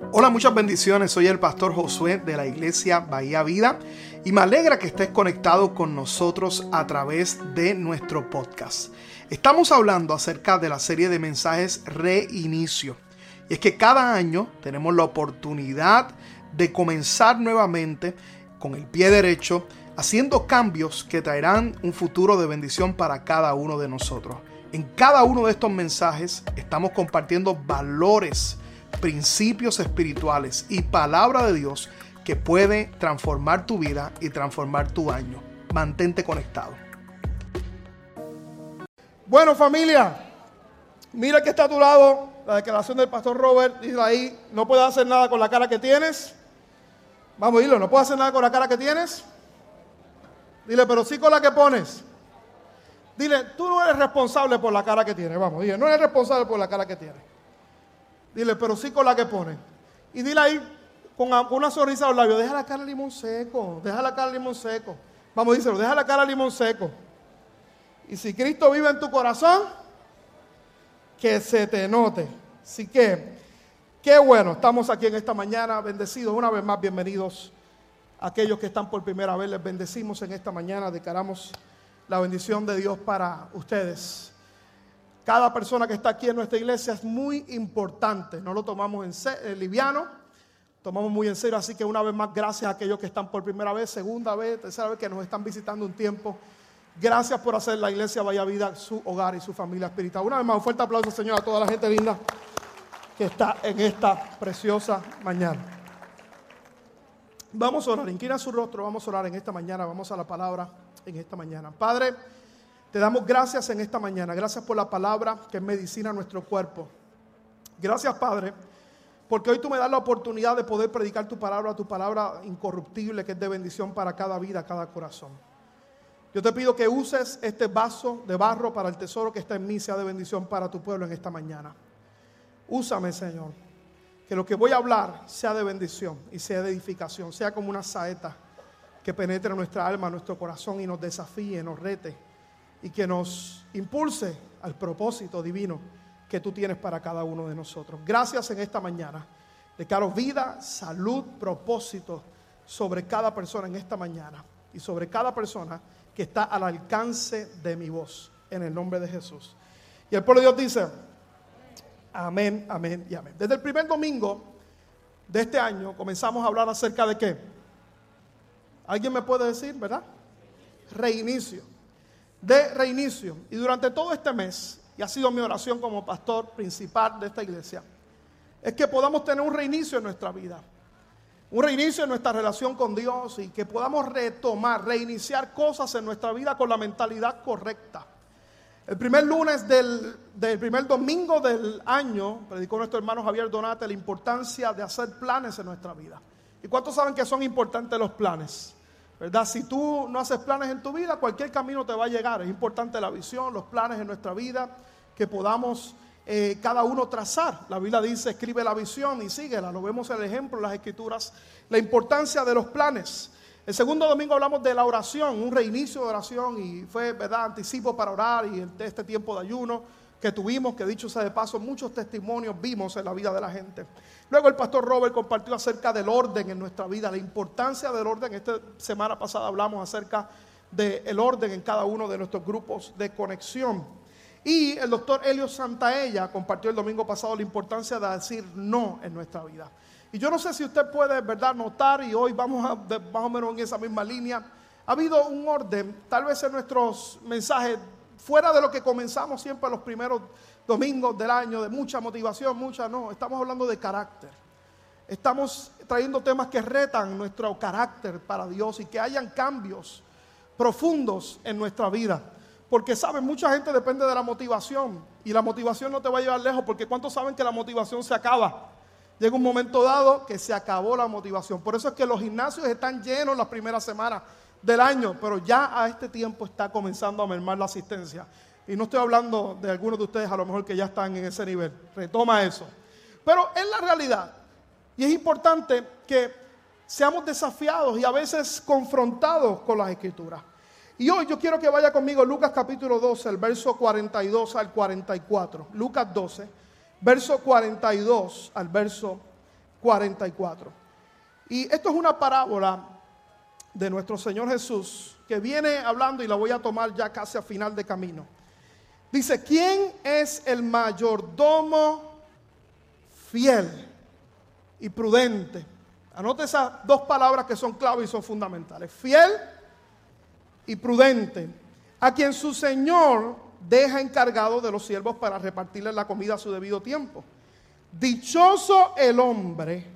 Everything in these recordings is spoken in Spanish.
Hola, muchas bendiciones. Soy el pastor Josué de la iglesia Bahía Vida y me alegra que estés conectado con nosotros a través de nuestro podcast. Estamos hablando acerca de la serie de mensajes Reinicio. Y es que cada año tenemos la oportunidad de comenzar nuevamente con el pie derecho, haciendo cambios que traerán un futuro de bendición para cada uno de nosotros. En cada uno de estos mensajes estamos compartiendo valores, principios espirituales y palabra de Dios que puede transformar tu vida y transformar tu año. Mantente conectado. Bueno familia, mira que está a tu lado la declaración del pastor Robert. Dice ahí, no puedes hacer nada con la cara que tienes. Vamos, dilo, no puedes hacer nada con la cara que tienes. Dile, pero sí con la que pones. Dile, tú no eres responsable por la cara que tienes. Vamos, dile, no eres responsable por la cara que tienes. Dile, pero sí con la que pones. Y dile ahí, con una sonrisa a los labios, deja la cara limón seco, deja la cara limón seco. Vamos, díselo, deja la cara limón seco. Y si Cristo vive en tu corazón, que se te note. Así que, qué bueno, estamos aquí en esta mañana, bendecidos una vez más, bienvenidos aquellos que están por primera vez, les bendecimos en esta mañana, declaramos la bendición de Dios para ustedes. Cada persona que está aquí en nuestra iglesia es muy importante, no lo tomamos en eh, liviano, tomamos muy en serio, así que una vez más gracias a aquellos que están por primera vez, segunda vez, tercera vez que nos están visitando un tiempo. Gracias por hacer la iglesia Vaya Vida su hogar y su familia espiritual. Una vez más, un fuerte aplauso, Señor, a toda la gente linda que está en esta preciosa mañana. Vamos a orar, inclina su rostro, vamos a orar en esta mañana, vamos a la palabra en esta mañana. Padre, te damos gracias en esta mañana. Gracias por la palabra que es medicina a nuestro cuerpo. Gracias, Padre, porque hoy tú me das la oportunidad de poder predicar tu palabra, tu palabra incorruptible que es de bendición para cada vida, cada corazón. Yo te pido que uses este vaso de barro para el tesoro que está en mí, sea de bendición para tu pueblo en esta mañana. Úsame, Señor. Que lo que voy a hablar sea de bendición y sea de edificación, sea como una saeta que penetre nuestra alma, nuestro corazón y nos desafíe, nos rete y que nos impulse al propósito divino que tú tienes para cada uno de nosotros. Gracias en esta mañana. Declaro vida, salud, propósito sobre cada persona en esta mañana y sobre cada persona que está al alcance de mi voz, en el nombre de Jesús. Y el pueblo de Dios dice, amén, amén y amén. Desde el primer domingo de este año comenzamos a hablar acerca de qué. ¿Alguien me puede decir, verdad? Reinicio de reinicio. Y durante todo este mes, y ha sido mi oración como pastor principal de esta iglesia, es que podamos tener un reinicio en nuestra vida. Un reinicio en nuestra relación con Dios y que podamos retomar, reiniciar cosas en nuestra vida con la mentalidad correcta. El primer lunes del, del, primer domingo del año, predicó nuestro hermano Javier Donate la importancia de hacer planes en nuestra vida. ¿Y cuántos saben que son importantes los planes? ¿Verdad? Si tú no haces planes en tu vida, cualquier camino te va a llegar. Es importante la visión, los planes en nuestra vida, que podamos eh, cada uno trazar. La Biblia dice, escribe la visión y síguela. Lo vemos en el ejemplo en las escrituras. La importancia de los planes. El segundo domingo hablamos de la oración, un reinicio de oración y fue, ¿verdad?, anticipo para orar y este tiempo de ayuno que tuvimos, que dicho sea de paso, muchos testimonios vimos en la vida de la gente. Luego el pastor Robert compartió acerca del orden en nuestra vida, la importancia del orden. Esta semana pasada hablamos acerca del orden en cada uno de nuestros grupos de conexión. Y el doctor Helio Santaella compartió el domingo pasado la importancia de decir no en nuestra vida. Y yo no sé si usted puede, ¿verdad?, notar, y hoy vamos a, más o menos en esa misma línea, ha habido un orden, tal vez en nuestros mensajes fuera de lo que comenzamos siempre los primeros domingos del año, de mucha motivación, mucha no, estamos hablando de carácter. Estamos trayendo temas que retan nuestro carácter para Dios y que hayan cambios profundos en nuestra vida. Porque saben, mucha gente depende de la motivación y la motivación no te va a llevar lejos porque ¿cuántos saben que la motivación se acaba? Llega un momento dado que se acabó la motivación. Por eso es que los gimnasios están llenos las primeras semanas del año, pero ya a este tiempo está comenzando a mermar la asistencia. Y no estoy hablando de algunos de ustedes a lo mejor que ya están en ese nivel. Retoma eso. Pero es la realidad. Y es importante que seamos desafiados y a veces confrontados con las escrituras. Y hoy yo quiero que vaya conmigo Lucas capítulo 12, el verso 42 al 44. Lucas 12, verso 42 al verso 44. Y esto es una parábola de nuestro Señor Jesús que viene hablando y la voy a tomar ya casi a final de camino. Dice, ¿quién es el mayordomo fiel y prudente? Anote esas dos palabras que son claves y son fundamentales. Fiel y prudente, a quien su Señor deja encargado de los siervos para repartirle la comida a su debido tiempo. Dichoso el hombre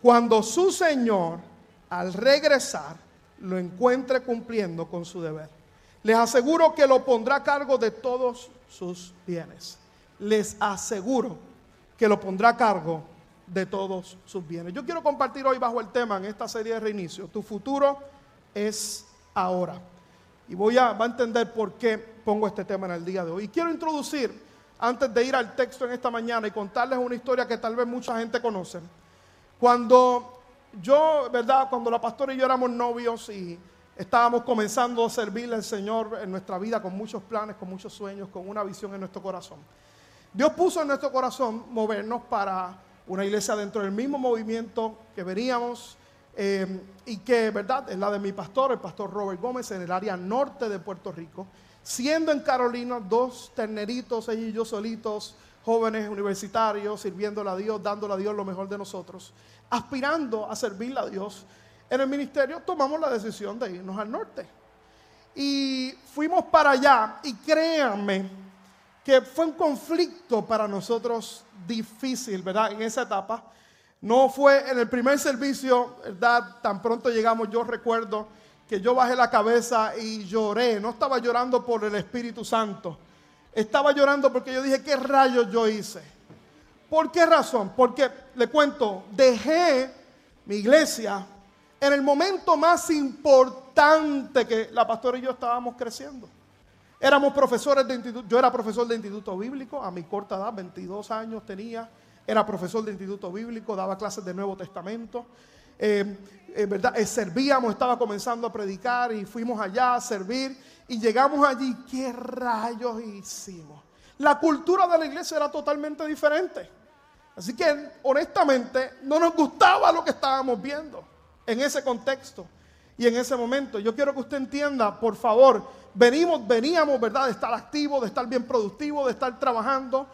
cuando su Señor, al regresar, lo encuentre cumpliendo con su deber. Les aseguro que lo pondrá a cargo de todos sus bienes. Les aseguro que lo pondrá a cargo de todos sus bienes. Yo quiero compartir hoy bajo el tema en esta serie de reinicio. Tu futuro es ahora. Y voy a, va a entender por qué pongo este tema en el día de hoy. Y quiero introducir, antes de ir al texto en esta mañana y contarles una historia que tal vez mucha gente conoce. Cuando yo, ¿verdad? Cuando la pastora y yo éramos novios y estábamos comenzando a servirle al Señor en nuestra vida con muchos planes, con muchos sueños, con una visión en nuestro corazón. Dios puso en nuestro corazón movernos para una iglesia dentro del mismo movimiento que veníamos eh, y que, ¿verdad? Es la de mi pastor, el pastor Robert Gómez, en el área norte de Puerto Rico. Siendo en Carolina dos terneritos, ella y yo solitos, jóvenes universitarios, sirviéndole a Dios, dándole a Dios lo mejor de nosotros, aspirando a servirle a Dios. En el ministerio tomamos la decisión de irnos al norte. Y fuimos para allá y créanme que fue un conflicto para nosotros difícil, ¿verdad? En esa etapa. No fue en el primer servicio, ¿verdad? Tan pronto llegamos, yo recuerdo que yo bajé la cabeza y lloré. No estaba llorando por el Espíritu Santo. Estaba llorando porque yo dije, ¿qué rayos yo hice? ¿Por qué razón? Porque, le cuento, dejé mi iglesia en el momento más importante que la pastora y yo estábamos creciendo. Éramos profesores de instituto, yo era profesor de instituto bíblico a mi corta edad, 22 años tenía era profesor de instituto bíblico, daba clases de Nuevo Testamento. Eh, eh, ¿verdad? Eh, servíamos, estaba comenzando a predicar y fuimos allá a servir y llegamos allí. ¿Qué rayos hicimos? La cultura de la iglesia era totalmente diferente. Así que honestamente no nos gustaba lo que estábamos viendo en ese contexto y en ese momento. Yo quiero que usted entienda, por favor, venimos, veníamos, ¿verdad? De estar activos, de estar bien productivos, de estar trabajando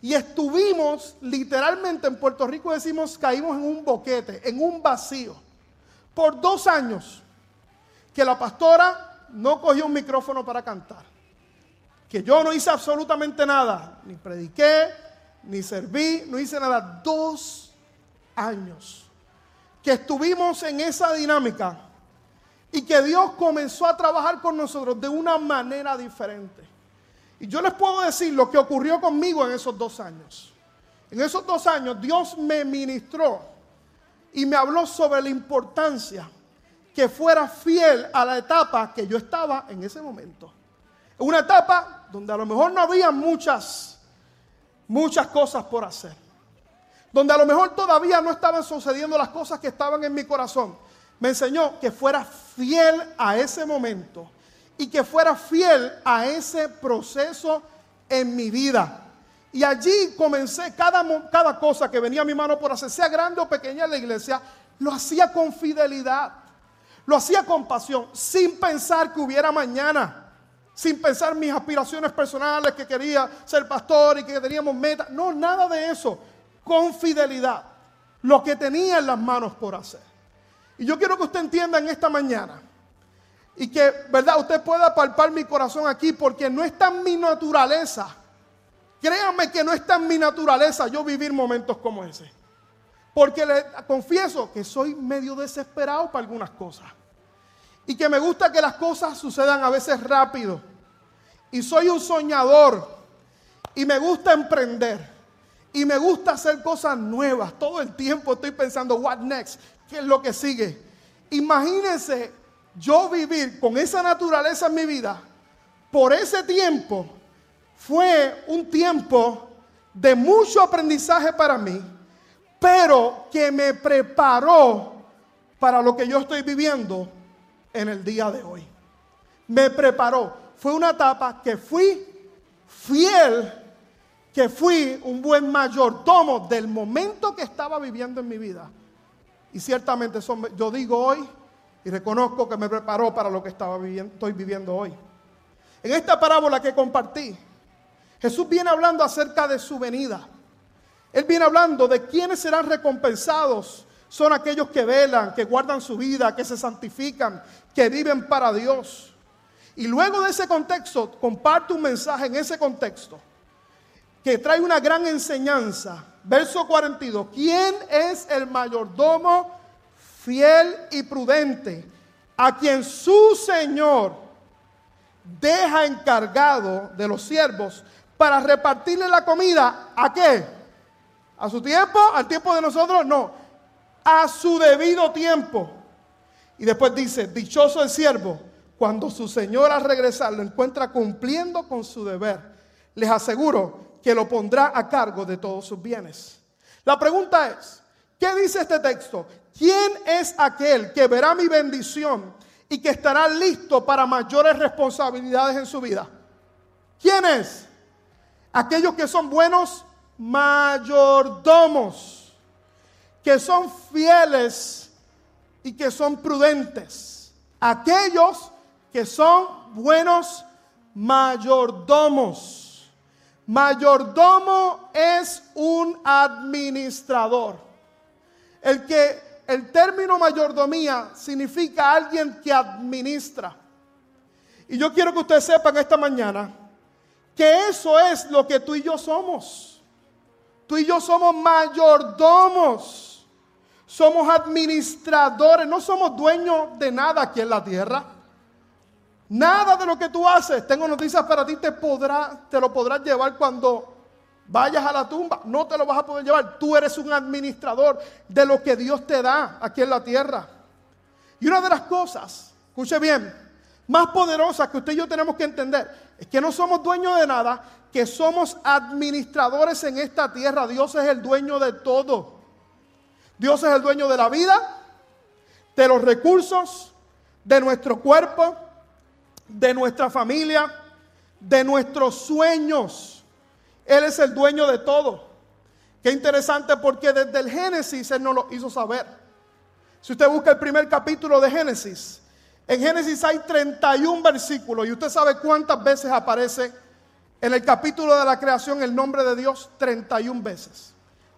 y estuvimos literalmente en Puerto Rico, decimos, caímos en un boquete, en un vacío, por dos años, que la pastora no cogió un micrófono para cantar, que yo no hice absolutamente nada, ni prediqué, ni serví, no hice nada. Dos años que estuvimos en esa dinámica y que Dios comenzó a trabajar con nosotros de una manera diferente. Y yo les puedo decir lo que ocurrió conmigo en esos dos años. En esos dos años Dios me ministró y me habló sobre la importancia que fuera fiel a la etapa que yo estaba en ese momento. Una etapa donde a lo mejor no había muchas, muchas cosas por hacer. Donde a lo mejor todavía no estaban sucediendo las cosas que estaban en mi corazón. Me enseñó que fuera fiel a ese momento y que fuera fiel a ese proceso en mi vida. Y allí comencé cada, cada cosa que venía a mi mano por hacer, sea grande o pequeña en la iglesia, lo hacía con fidelidad, lo hacía con pasión, sin pensar que hubiera mañana, sin pensar mis aspiraciones personales, que quería ser pastor y que teníamos metas. No, nada de eso, con fidelidad, lo que tenía en las manos por hacer. Y yo quiero que usted entienda en esta mañana y que, ¿verdad? Usted pueda palpar mi corazón aquí porque no está en mi naturaleza. Créanme que no está en mi naturaleza yo vivir momentos como ese. Porque le confieso que soy medio desesperado para algunas cosas. Y que me gusta que las cosas sucedan a veces rápido. Y soy un soñador. Y me gusta emprender. Y me gusta hacer cosas nuevas. Todo el tiempo estoy pensando, what next? ¿Qué es lo que sigue? Imagínense yo vivir con esa naturaleza en mi vida, por ese tiempo, fue un tiempo de mucho aprendizaje para mí, pero que me preparó para lo que yo estoy viviendo en el día de hoy. Me preparó. Fue una etapa que fui fiel que fui un buen mayordomo del momento que estaba viviendo en mi vida. Y ciertamente eso yo digo hoy y reconozco que me preparó para lo que estaba viviendo, estoy viviendo hoy. En esta parábola que compartí, Jesús viene hablando acerca de su venida. Él viene hablando de quiénes serán recompensados. Son aquellos que velan, que guardan su vida, que se santifican, que viven para Dios. Y luego de ese contexto, comparte un mensaje en ese contexto que trae una gran enseñanza. Verso 42. ¿Quién es el mayordomo fiel y prudente a quien su Señor deja encargado de los siervos para repartirle la comida? ¿A qué? ¿A su tiempo? ¿Al tiempo de nosotros? No. A su debido tiempo. Y después dice, dichoso el siervo cuando su Señor al regresar lo encuentra cumpliendo con su deber. Les aseguro que lo pondrá a cargo de todos sus bienes. La pregunta es, ¿qué dice este texto? ¿Quién es aquel que verá mi bendición y que estará listo para mayores responsabilidades en su vida? ¿Quién es? Aquellos que son buenos mayordomos, que son fieles y que son prudentes. Aquellos que son buenos mayordomos. Mayordomo es un administrador. El que el término mayordomía significa alguien que administra. Y yo quiero que ustedes sepan esta mañana que eso es lo que tú y yo somos. Tú y yo somos mayordomos. Somos administradores, no somos dueños de nada aquí en la tierra. Nada de lo que tú haces, tengo noticias para ti, te, lo podrás llevar cuando vayas a la tumba. No te lo vas a poder llevar. Tú eres un administrador de lo que Dios te da aquí en la tierra. Y una de las cosas, escuche bien, más poderosas que usted y yo tenemos que entender, es que no somos dueños de nada, que somos administradores en esta tierra. Dios es el dueño de todo. Dios es el dueño de la vida, de los recursos, de nuestro cuerpo de nuestra familia, de nuestros sueños. Él es el dueño de todo. Qué interesante porque desde el Génesis Él nos lo hizo saber. Si usted busca el primer capítulo de Génesis, en Génesis hay 31 versículos y usted sabe cuántas veces aparece en el capítulo de la creación el nombre de Dios 31 veces.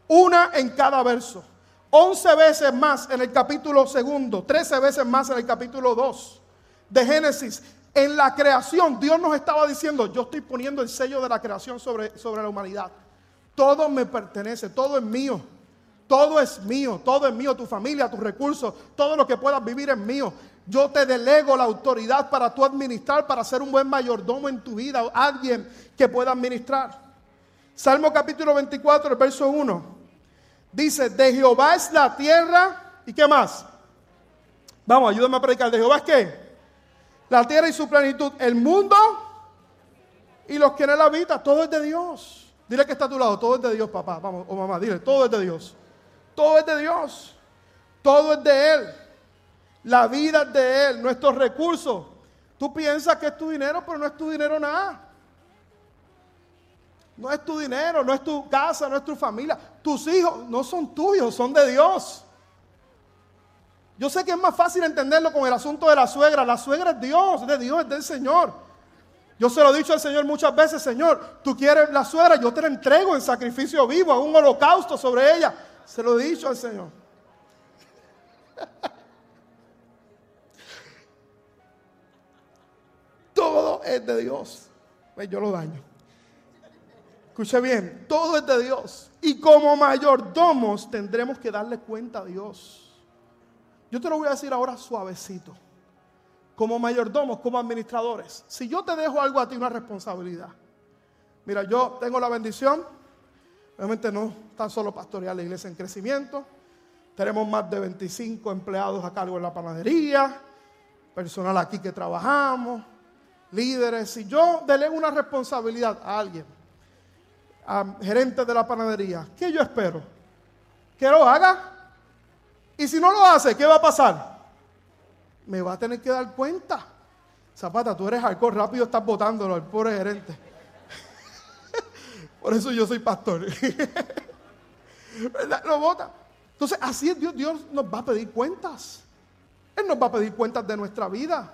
Una en cada verso. 11 veces más en el capítulo segundo, 13 veces más en el capítulo 2 de Génesis en la creación, Dios nos estaba diciendo, yo estoy poniendo el sello de la creación sobre, sobre la humanidad. Todo me pertenece, todo es mío. Todo es mío, todo es mío, tu familia, tus recursos, todo lo que puedas vivir es mío. Yo te delego la autoridad para tú administrar, para ser un buen mayordomo en tu vida, alguien que pueda administrar. Salmo capítulo 24, el verso 1. Dice, de Jehová es la tierra, ¿y qué más? Vamos, ayúdame a predicar. ¿De Jehová es qué? la tierra y su plenitud, el mundo y los que en él habitan, todo es de Dios. Dile que está a tu lado, todo es de Dios, papá, vamos, o mamá, dile, todo es de Dios. Todo es de Dios. Todo es de Él. La vida es de Él, nuestros recursos. Tú piensas que es tu dinero, pero no es tu dinero nada. No es tu dinero, no es tu casa, no es tu familia. Tus hijos no son tuyos, son de Dios. Yo sé que es más fácil entenderlo con el asunto de la suegra. La suegra es Dios, de Dios, es del Señor. Yo se lo he dicho al Señor muchas veces, Señor, tú quieres la suegra, yo te la entrego en sacrificio vivo, a un holocausto sobre ella. Se lo he dicho al Señor. Es de Dios. Pues yo lo daño. Escuche bien, todo es de Dios. Y como mayordomos tendremos que darle cuenta a Dios. Yo te lo voy a decir ahora suavecito. Como mayordomos, como administradores. Si yo te dejo algo a ti, una responsabilidad. Mira, yo tengo la bendición. Obviamente no tan solo pastorear la iglesia en crecimiento. Tenemos más de 25 empleados a cargo en la panadería. Personal aquí que trabajamos. Líderes. Si yo delego una responsabilidad a alguien, a gerente de la panadería, ¿qué yo espero? Que lo haga y si no lo hace, ¿qué va a pasar? Me va a tener que dar cuenta. Zapata, tú eres alcohol, rápido estás botándolo al pobre gerente. Por eso yo soy pastor. Lo vota. Entonces, así es Dios, Dios nos va a pedir cuentas. Él nos va a pedir cuentas de nuestra vida,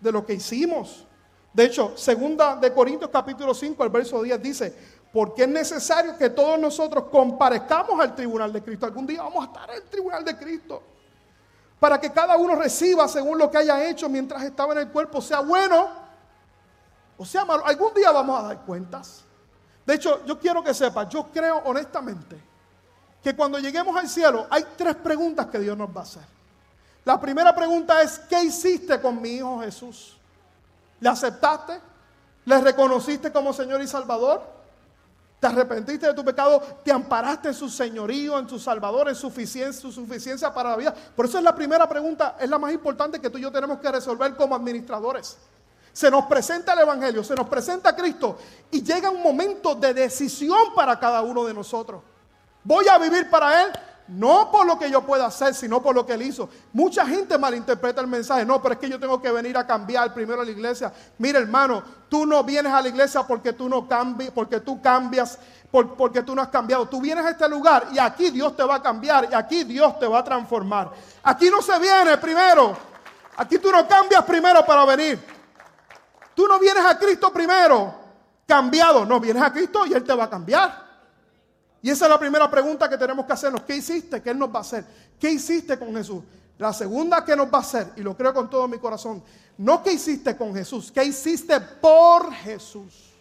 de lo que hicimos. De hecho, segunda de Corintios capítulo 5, el verso 10 dice, porque es necesario que todos nosotros comparezcamos al tribunal de Cristo. Algún día vamos a estar en el tribunal de Cristo. Para que cada uno reciba según lo que haya hecho mientras estaba en el cuerpo, sea bueno o sea malo. Algún día vamos a dar cuentas. De hecho, yo quiero que sepa, yo creo honestamente que cuando lleguemos al cielo hay tres preguntas que Dios nos va a hacer. La primera pregunta es, ¿qué hiciste con mi Hijo Jesús? ¿Le aceptaste? ¿Le reconociste como Señor y Salvador? ¿Te arrepentiste de tu pecado? ¿Te amparaste en su señorío, en su Salvador, en suficiencia, su suficiencia para la vida? Por eso es la primera pregunta, es la más importante que tú y yo tenemos que resolver como administradores. Se nos presenta el Evangelio, se nos presenta Cristo y llega un momento de decisión para cada uno de nosotros. ¿Voy a vivir para Él? No por lo que yo pueda hacer, sino por lo que Él hizo. Mucha gente malinterpreta el mensaje. No, pero es que yo tengo que venir a cambiar primero a la iglesia. Mira, hermano, tú no vienes a la iglesia porque tú no cambias, porque tú cambias, porque tú no has cambiado. Tú vienes a este lugar y aquí Dios te va a cambiar y aquí Dios te va a transformar. Aquí no se viene primero. Aquí tú no cambias primero para venir. Tú no vienes a Cristo primero cambiado. No, vienes a Cristo y Él te va a cambiar. Y esa es la primera pregunta que tenemos que hacernos. ¿Qué hiciste? ¿Qué Él nos va a hacer? ¿Qué hiciste con Jesús? La segunda que nos va a hacer, y lo creo con todo mi corazón, no qué hiciste con Jesús, qué hiciste por Jesús.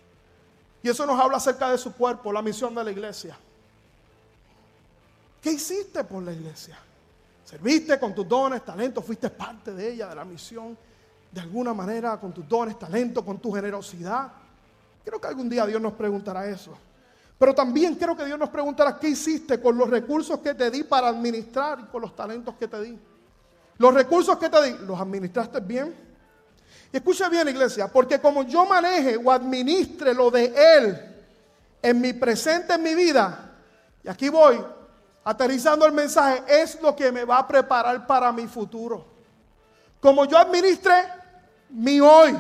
Y eso nos habla acerca de su cuerpo, la misión de la iglesia. ¿Qué hiciste por la iglesia? Serviste con tus dones, talentos, fuiste parte de ella, de la misión, de alguna manera, con tus dones, talentos, con tu generosidad. Creo que algún día Dios nos preguntará eso. Pero también creo que Dios nos preguntará, ¿qué hiciste con los recursos que te di para administrar y con los talentos que te di? Los recursos que te di, ¿los administraste bien? Y escucha bien, iglesia, porque como yo maneje o administre lo de Él en mi presente, en mi vida, y aquí voy aterrizando el mensaje, es lo que me va a preparar para mi futuro. Como yo administre mi hoy,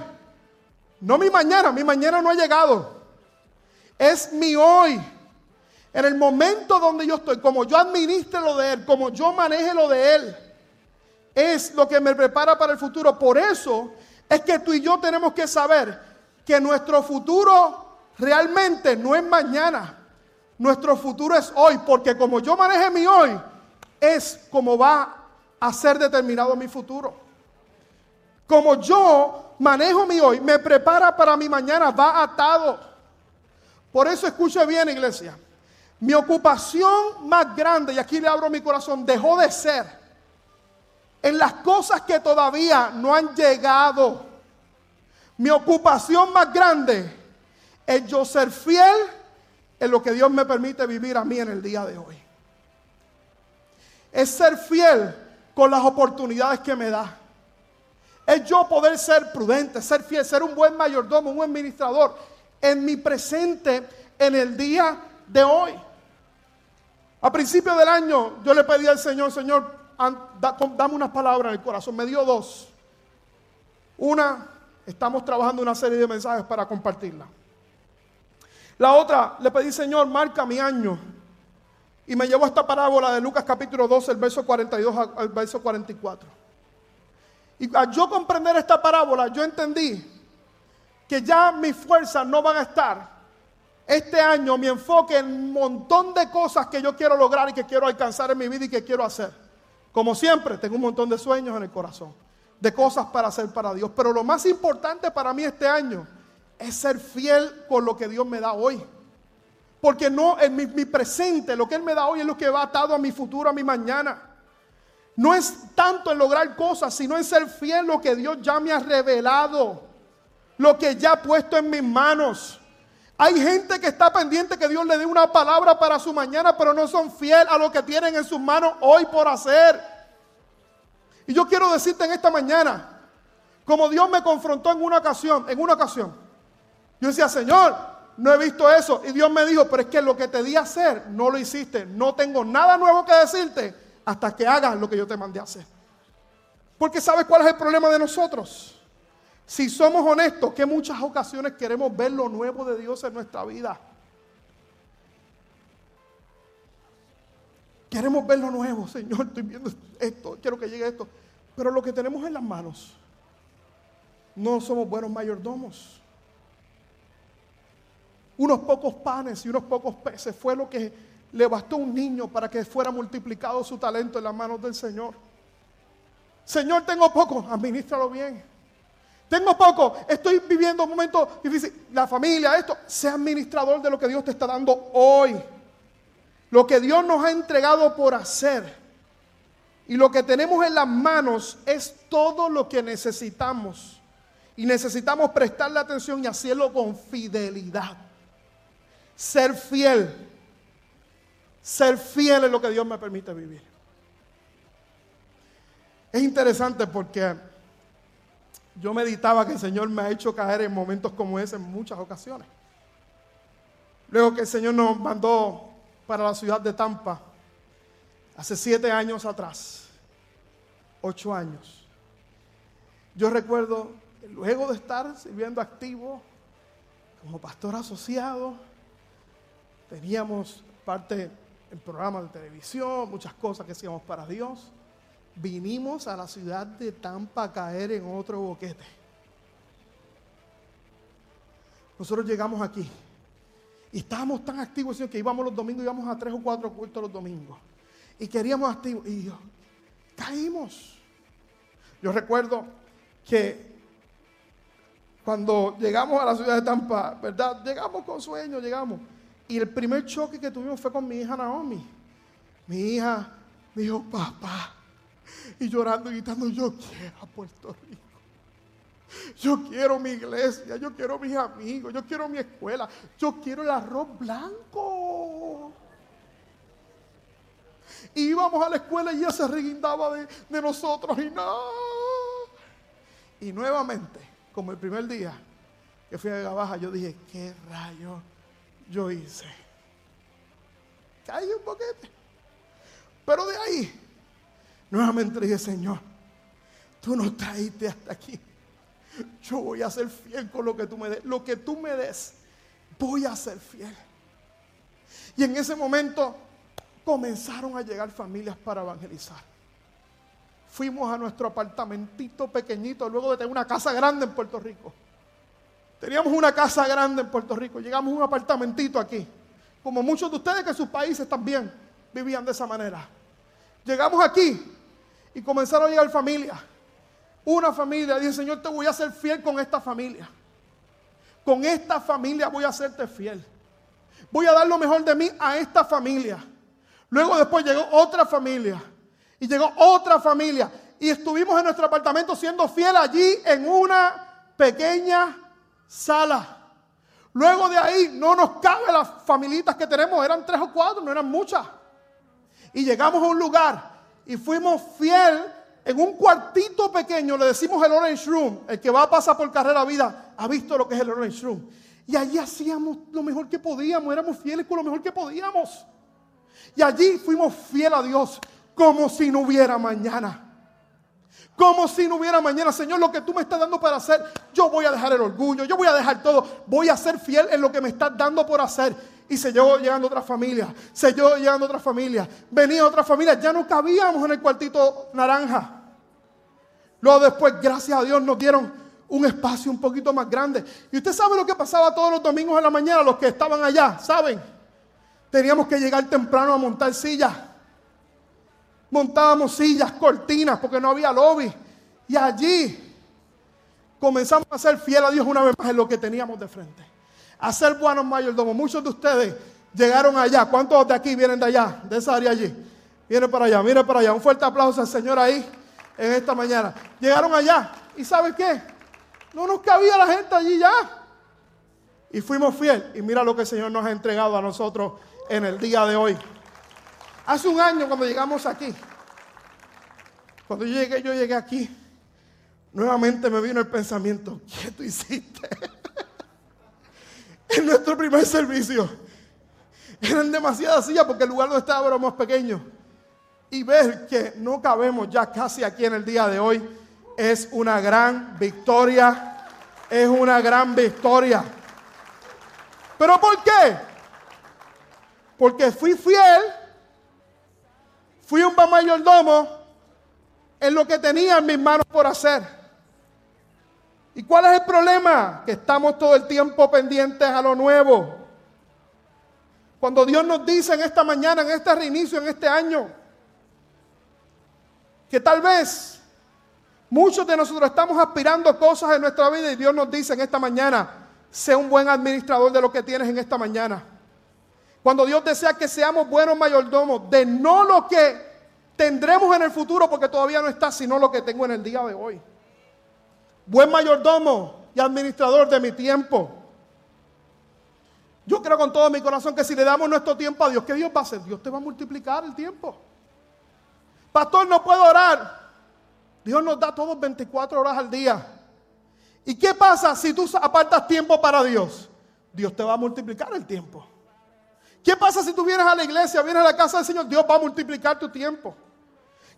no mi mañana, mi mañana no ha llegado es mi hoy. En el momento donde yo estoy, como yo administre lo de Él, como yo maneje lo de Él, es lo que me prepara para el futuro. Por eso es que tú y yo tenemos que saber que nuestro futuro realmente no es mañana. Nuestro futuro es hoy, porque como yo maneje mi hoy, es como va a ser determinado mi futuro. Como yo manejo mi hoy, me prepara para mi mañana, va atado. Por eso escuche bien, iglesia. Mi ocupación más grande, y aquí le abro mi corazón, dejó de ser en las cosas que todavía no han llegado. Mi ocupación más grande es yo ser fiel en lo que Dios me permite vivir a mí en el día de hoy. Es ser fiel con las oportunidades que me da. Es yo poder ser prudente, ser fiel, ser un buen mayordomo, un buen administrador en mi presente en el día de hoy. A principio del año yo le pedí al Señor, Señor, dame unas palabras en el corazón. Me dio dos. Una, estamos trabajando una serie de mensajes para compartirla. La otra, le pedí, Señor, marca mi año. Y me llevó esta parábola de Lucas capítulo 12, el verso 42 al verso 44. Y al yo comprender esta parábola, yo entendí que ya mis fuerzas no van a estar. Este año mi enfoque en un montón de cosas que yo quiero lograr y que quiero alcanzar en mi vida y que quiero hacer. Como siempre, tengo un montón de sueños en el corazón, de cosas para hacer para Dios. Pero lo más importante para mí este año es ser fiel con lo que Dios me da hoy. Porque no en mi, mi, presente, lo que Él me da hoy es lo que va atado a mi futuro, a mi mañana. No es tanto en lograr cosas, sino en ser fiel lo que Dios ya me ha revelado lo que ya ha puesto en mis manos. Hay gente que está pendiente que Dios le dé una palabra para su mañana, pero no son fiel a lo que tienen en sus manos hoy por hacer. Y yo quiero decirte en esta mañana, como Dios me confrontó en una ocasión, en una ocasión, yo decía, Señor, no he visto eso. Y Dios me dijo, pero es que lo que te di a hacer, no lo hiciste. No tengo nada nuevo que decirte hasta que hagas lo que yo te mandé a hacer. Porque ¿sabes cuál es el problema de nosotros? Si somos honestos, que muchas ocasiones queremos ver lo nuevo de Dios en nuestra vida. Queremos ver lo nuevo, Señor, estoy viendo esto, quiero que llegue esto. Pero lo que tenemos en las manos, no somos buenos mayordomos. Unos pocos panes y unos pocos peces fue lo que le bastó a un niño para que fuera multiplicado su talento en las manos del Señor. Señor, tengo poco, administralo bien. Tengo poco, estoy viviendo un momento difícil. La familia, esto, sea administrador de lo que Dios te está dando hoy. Lo que Dios nos ha entregado por hacer. Y lo que tenemos en las manos es todo lo que necesitamos. Y necesitamos prestarle atención y hacerlo con fidelidad. Ser fiel. Ser fiel es lo que Dios me permite vivir. Es interesante porque yo meditaba que el Señor me ha hecho caer en momentos como ese en muchas ocasiones. Luego que el Señor nos mandó para la ciudad de Tampa, hace siete años atrás, ocho años. Yo recuerdo luego de estar sirviendo activo como pastor asociado, teníamos parte en programas de televisión, muchas cosas que hacíamos para Dios vinimos a la ciudad de Tampa a caer en otro boquete. Nosotros llegamos aquí y estábamos tan activos que íbamos los domingos, íbamos a tres o cuatro cultos los domingos. Y queríamos activos. Y caímos. Yo recuerdo que cuando llegamos a la ciudad de Tampa, ¿verdad? Llegamos con sueño, llegamos. Y el primer choque que tuvimos fue con mi hija Naomi. Mi hija me dijo, papá, y llorando y gritando, yo quiero a Puerto Rico. Yo quiero mi iglesia, yo quiero mis amigos, yo quiero mi escuela, yo quiero el arroz blanco. Y íbamos a la escuela y ella se reguindaba de, de nosotros y no. Y nuevamente, como el primer día que fui a Baja, yo dije, ¿qué rayo yo hice? Caí un poquete. Pero de ahí Nuevamente dije, Señor, tú nos traíste hasta aquí. Yo voy a ser fiel con lo que tú me des. Lo que tú me des, voy a ser fiel. Y en ese momento comenzaron a llegar familias para evangelizar. Fuimos a nuestro apartamentito pequeñito luego de tener una casa grande en Puerto Rico. Teníamos una casa grande en Puerto Rico. Llegamos a un apartamentito aquí. Como muchos de ustedes que en sus países también vivían de esa manera. Llegamos aquí y comenzaron a llegar familias. Una familia dice, Señor, te voy a ser fiel con esta familia. Con esta familia voy a serte fiel. Voy a dar lo mejor de mí a esta familia. Luego después llegó otra familia. Y llegó otra familia. Y estuvimos en nuestro apartamento siendo fiel allí en una pequeña sala. Luego de ahí no nos cabe las familitas que tenemos. Eran tres o cuatro, no eran muchas. Y llegamos a un lugar y fuimos fiel en un cuartito pequeño, le decimos el Orange Room. El que va a pasar por carrera vida ha visto lo que es el Orange Room. Y allí hacíamos lo mejor que podíamos, éramos fieles con lo mejor que podíamos. Y allí fuimos fieles a Dios como si no hubiera mañana. Como si no hubiera mañana, Señor, lo que tú me estás dando para hacer, yo voy a dejar el orgullo, yo voy a dejar todo, voy a ser fiel en lo que me estás dando por hacer. Y se llevó llegando otra familia, se llevó llegando otra familia, venía otra familia, ya no cabíamos en el cuartito naranja. Luego después, gracias a Dios, nos dieron un espacio un poquito más grande. Y usted sabe lo que pasaba todos los domingos en la mañana, los que estaban allá, ¿saben? Teníamos que llegar temprano a montar sillas. Montábamos sillas, cortinas, porque no había lobby. Y allí comenzamos a ser fiel a Dios una vez más en lo que teníamos de frente a ser buenos mayordomos. Muchos de ustedes llegaron allá. ¿Cuántos de aquí vienen de allá? De esa área allí. Vienen para allá, miren para allá. Un fuerte aplauso al Señor ahí en esta mañana. Llegaron allá. ¿Y sabe qué? No nos cabía la gente allí ya. Y fuimos fieles. Y mira lo que el Señor nos ha entregado a nosotros en el día de hoy. Hace un año cuando llegamos aquí, cuando yo llegué, yo llegué aquí, nuevamente me vino el pensamiento, ¿qué tú hiciste? En nuestro primer servicio. Eran demasiadas sillas porque el lugar donde estaba era más pequeño. Y ver que no cabemos ya casi aquí en el día de hoy es una gran victoria. Es una gran victoria. ¿Pero por qué? Porque fui fiel Fui un mayordomo en lo que tenía en mis manos por hacer. ¿Y cuál es el problema? Que estamos todo el tiempo pendientes a lo nuevo. Cuando Dios nos dice en esta mañana, en este reinicio, en este año, que tal vez muchos de nosotros estamos aspirando cosas en nuestra vida y Dios nos dice en esta mañana, sé un buen administrador de lo que tienes en esta mañana. Cuando Dios desea que seamos buenos mayordomos de no lo que tendremos en el futuro, porque todavía no está, sino lo que tengo en el día de hoy. Buen mayordomo y administrador de mi tiempo. Yo creo con todo mi corazón que si le damos nuestro tiempo a Dios, ¿qué Dios va a hacer? Dios te va a multiplicar el tiempo. Pastor, no puedo orar. Dios nos da todos 24 horas al día. ¿Y qué pasa si tú apartas tiempo para Dios? Dios te va a multiplicar el tiempo. ¿Qué pasa si tú vienes a la iglesia, vienes a la casa del Señor? Dios va a multiplicar tu tiempo.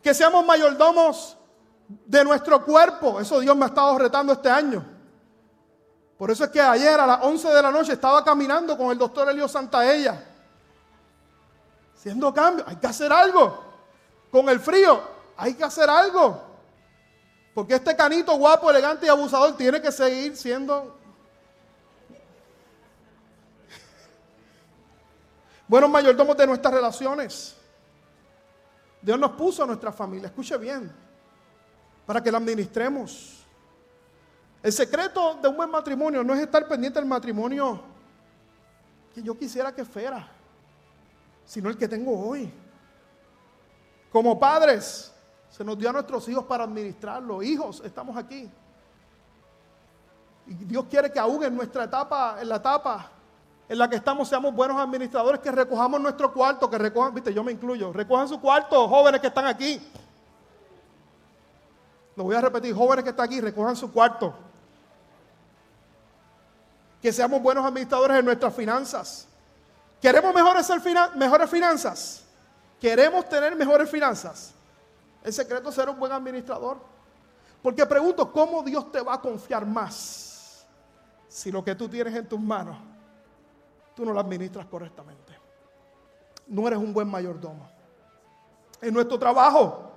Que seamos mayordomos de nuestro cuerpo. Eso Dios me ha estado retando este año. Por eso es que ayer a las 11 de la noche estaba caminando con el doctor Elio Santaella. Haciendo cambio. Hay que hacer algo. Con el frío, hay que hacer algo. Porque este canito guapo, elegante y abusador tiene que seguir siendo buenos mayordomos de nuestras relaciones. Dios nos puso a nuestra familia, escuche bien, para que la administremos. El secreto de un buen matrimonio no es estar pendiente del matrimonio que yo quisiera que fuera, sino el que tengo hoy. Como padres, se nos dio a nuestros hijos para administrarlo. Hijos, estamos aquí. Y Dios quiere que aún en nuestra etapa, en la etapa en la que estamos seamos buenos administradores, que recojamos nuestro cuarto, que recojan, viste, yo me incluyo, recojan su cuarto, jóvenes que están aquí. Lo voy a repetir, jóvenes que están aquí, recojan su cuarto. Que seamos buenos administradores en nuestras finanzas. ¿Queremos mejores, mejores finanzas? ¿Queremos tener mejores finanzas? El secreto es ser un buen administrador. Porque pregunto, ¿cómo Dios te va a confiar más si lo que tú tienes en tus manos tú no la administras correctamente. No eres un buen mayordomo. En nuestro trabajo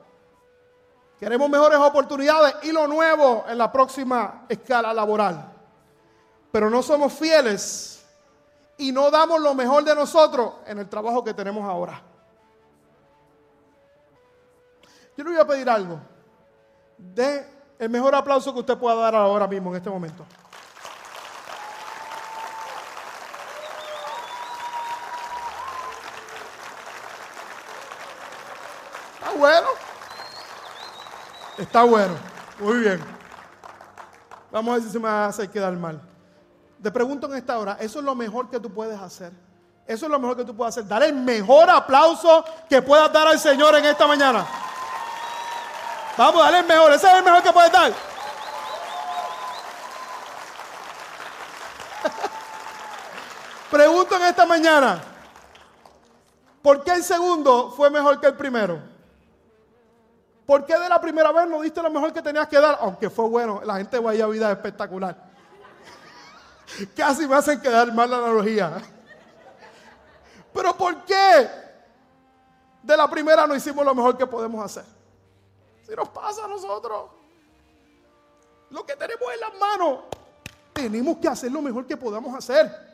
queremos mejores oportunidades y lo nuevo en la próxima escala laboral. Pero no somos fieles y no damos lo mejor de nosotros en el trabajo que tenemos ahora. Yo le voy a pedir algo. De el mejor aplauso que usted pueda dar ahora mismo, en este momento. bueno. Está bueno. Muy bien. Vamos a ver si se me hace quedar mal. Te pregunto en esta hora, ¿eso es lo mejor que tú puedes hacer? Eso es lo mejor que tú puedes hacer. Dar el mejor aplauso que puedas dar al Señor en esta mañana. Vamos, dale el mejor. Ese es el mejor que puedes dar. Pregunto en esta mañana, ¿por qué el segundo fue mejor que el primero? ¿Por qué de la primera vez no diste lo mejor que tenías que dar? Aunque fue bueno, la gente vaya a vida espectacular. Casi me hacen quedar mal la analogía. Pero ¿por qué de la primera no hicimos lo mejor que podemos hacer? Si nos pasa a nosotros, lo que tenemos en las manos, tenemos que hacer lo mejor que podamos hacer.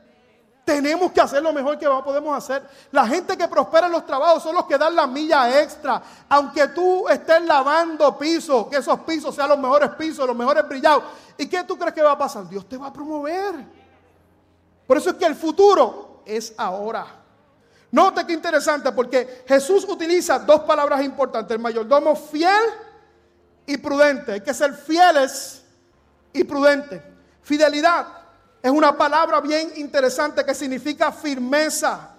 Tenemos que hacer lo mejor que podemos hacer. La gente que prospera en los trabajos son los que dan la milla extra. Aunque tú estés lavando pisos, que esos pisos sean los mejores pisos, los mejores brillados. ¿Y qué tú crees que va a pasar? Dios te va a promover. Por eso es que el futuro es ahora. Note qué interesante, porque Jesús utiliza dos palabras importantes: el mayordomo fiel y prudente. Hay que ser fieles y prudentes. Fidelidad es una palabra bien interesante que significa firmeza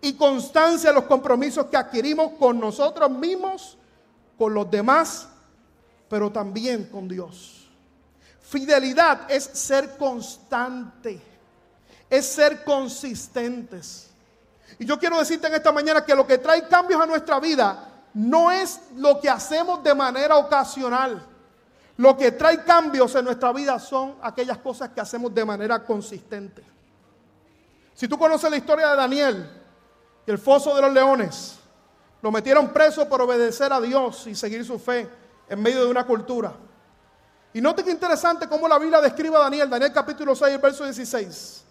y constancia en los compromisos que adquirimos con nosotros mismos, con los demás, pero también con Dios. Fidelidad es ser constante, es ser consistentes. Y yo quiero decirte en esta mañana que lo que trae cambios a nuestra vida no es lo que hacemos de manera ocasional lo que trae cambios en nuestra vida son aquellas cosas que hacemos de manera consistente. Si tú conoces la historia de Daniel y el foso de los leones, Lo metieron preso por obedecer a Dios y seguir su fe en medio de una cultura. Y note que interesante cómo la Biblia describe a Daniel, Daniel capítulo 6, verso 16.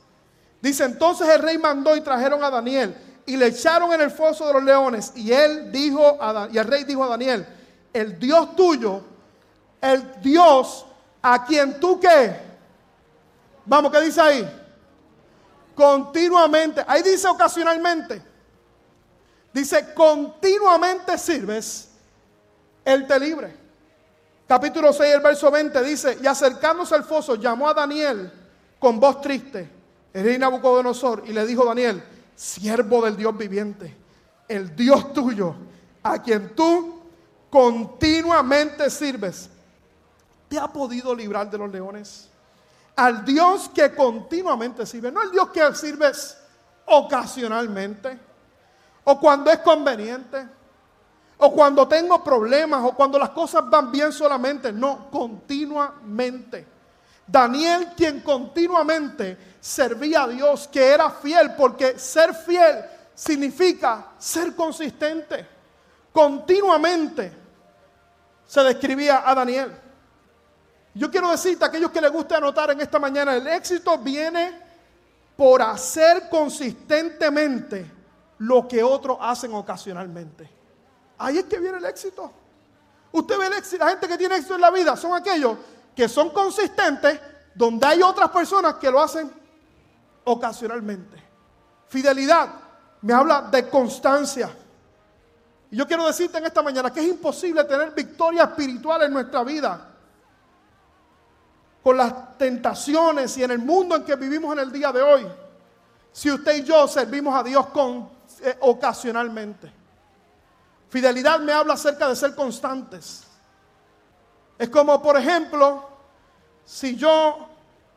Dice, entonces el rey mandó y trajeron a Daniel y le echaron en el foso de los leones. Y él dijo, a, y el rey dijo a Daniel, el Dios tuyo, el Dios a quien tú qué. Vamos, ¿qué dice ahí? Continuamente. Ahí dice ocasionalmente. Dice, continuamente sirves, Él te libre. Capítulo 6, el verso 20 dice, y acercándose al foso, llamó a Daniel con voz triste, el rey Nabucodonosor, y le dijo Daniel, siervo del Dios viviente, el Dios tuyo, a quien tú continuamente sirves, ¿te ha podido librar de los leones? Al Dios que continuamente sirve, no el Dios que sirves ocasionalmente, o cuando es conveniente, o cuando tengo problemas, o cuando las cosas van bien solamente, no, continuamente. Daniel, quien continuamente servía a Dios, que era fiel, porque ser fiel significa ser consistente. Continuamente se describía a Daniel. Yo quiero decirte a aquellos que les guste anotar en esta mañana, el éxito viene por hacer consistentemente lo que otros hacen ocasionalmente. Ahí es que viene el éxito. Usted ve el éxito, la gente que tiene éxito en la vida son aquellos que son consistentes donde hay otras personas que lo hacen ocasionalmente. Fidelidad me habla de constancia. Y yo quiero decirte en esta mañana que es imposible tener victoria espiritual en nuestra vida con las tentaciones y en el mundo en que vivimos en el día de hoy. Si usted y yo servimos a Dios con, eh, ocasionalmente. Fidelidad me habla acerca de ser constantes. Es como, por ejemplo, si yo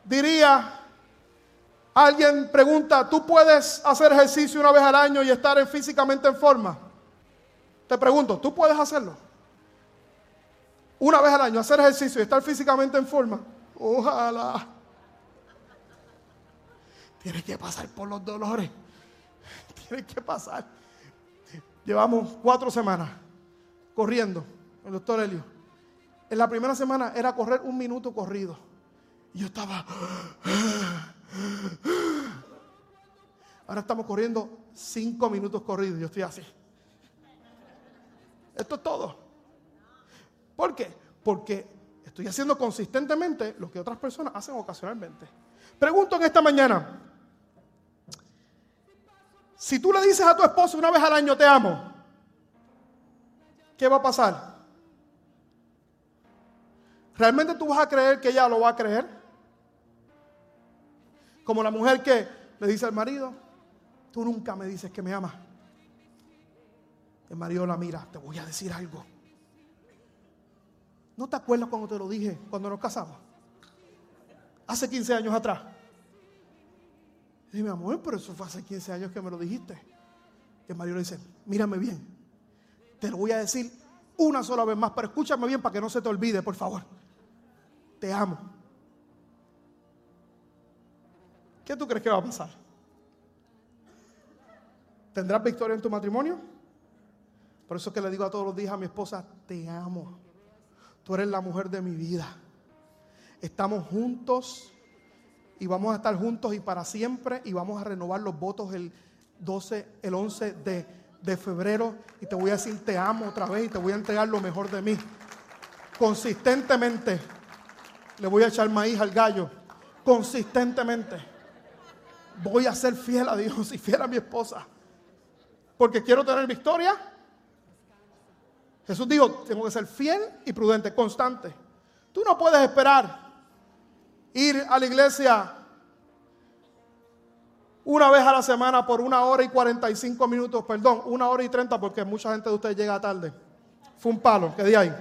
diría, alguien pregunta, ¿tú puedes hacer ejercicio una vez al año y estar físicamente en forma? Te pregunto, ¿tú puedes hacerlo? Una vez al año, hacer ejercicio y estar físicamente en forma. Ojalá. Tienes que pasar por los dolores. Tienes que pasar. Llevamos cuatro semanas corriendo, el doctor Helio. En la primera semana era correr un minuto corrido. Yo estaba. Ahora estamos corriendo cinco minutos corridos. Yo estoy así. Esto es todo. ¿Por qué? Porque estoy haciendo consistentemente lo que otras personas hacen ocasionalmente. Pregunto en esta mañana. Si tú le dices a tu esposo una vez al año te amo, ¿qué va a pasar? ¿Realmente tú vas a creer que ella lo va a creer? Como la mujer que le dice al marido, tú nunca me dices que me amas. El marido la mira, te voy a decir algo. ¿No te acuerdas cuando te lo dije, cuando nos casamos? Hace 15 años atrás. Y mi amor, pero eso fue hace 15 años que me lo dijiste. Y el marido le dice, mírame bien. Te lo voy a decir una sola vez más, pero escúchame bien para que no se te olvide, por favor te amo. ¿Qué tú crees que va a pasar? ¿Tendrás victoria en tu matrimonio? Por eso que le digo a todos los días a mi esposa, te amo. Tú eres la mujer de mi vida. Estamos juntos y vamos a estar juntos y para siempre y vamos a renovar los votos el 12, el 11 de, de febrero y te voy a decir te amo otra vez y te voy a entregar lo mejor de mí. Consistentemente le voy a echar maíz al gallo consistentemente. Voy a ser fiel a Dios y fiel a mi esposa. Porque quiero tener victoria. Jesús dijo, tengo que ser fiel y prudente, constante. Tú no puedes esperar ir a la iglesia una vez a la semana por una hora y 45 minutos, perdón, una hora y 30 porque mucha gente de ustedes llega tarde. Fue un palo que di ahí.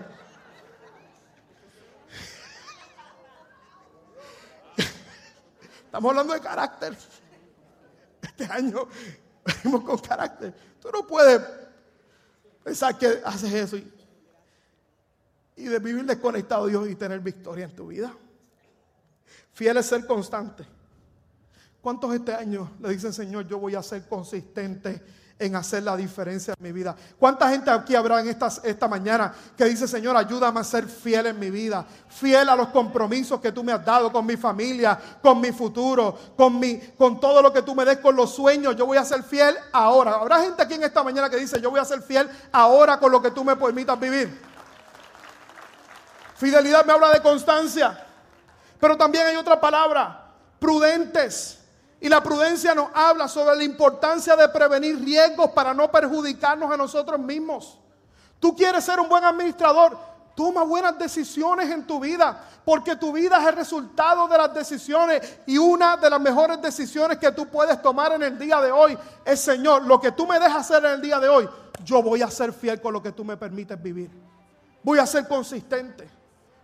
Estamos hablando de carácter. Este año venimos con carácter. Tú no puedes pensar que haces eso y, de vivir desconectado de Dios y tener victoria en tu vida. Fiel es ser constante. ¿Cuántos este año le dicen, Señor, yo voy a ser consistente en hacer la diferencia en mi vida. ¿Cuánta gente aquí habrá en esta, esta mañana que dice, Señor, ayúdame a ser fiel en mi vida, fiel a los compromisos que tú me has dado con mi familia, con mi futuro, con, mi, con todo lo que tú me des, con los sueños? Yo voy a ser fiel ahora. Habrá gente aquí en esta mañana que dice, yo voy a ser fiel ahora con lo que tú me permitas vivir. Fidelidad me habla de constancia, pero también hay otra palabra, prudentes. Y la prudencia nos habla sobre la importancia de prevenir riesgos para no perjudicarnos a nosotros mismos. Tú quieres ser un buen administrador, toma buenas decisiones en tu vida, porque tu vida es el resultado de las decisiones y una de las mejores decisiones que tú puedes tomar en el día de hoy es, Señor, lo que tú me dejas hacer en el día de hoy, yo voy a ser fiel con lo que tú me permites vivir. Voy a ser consistente.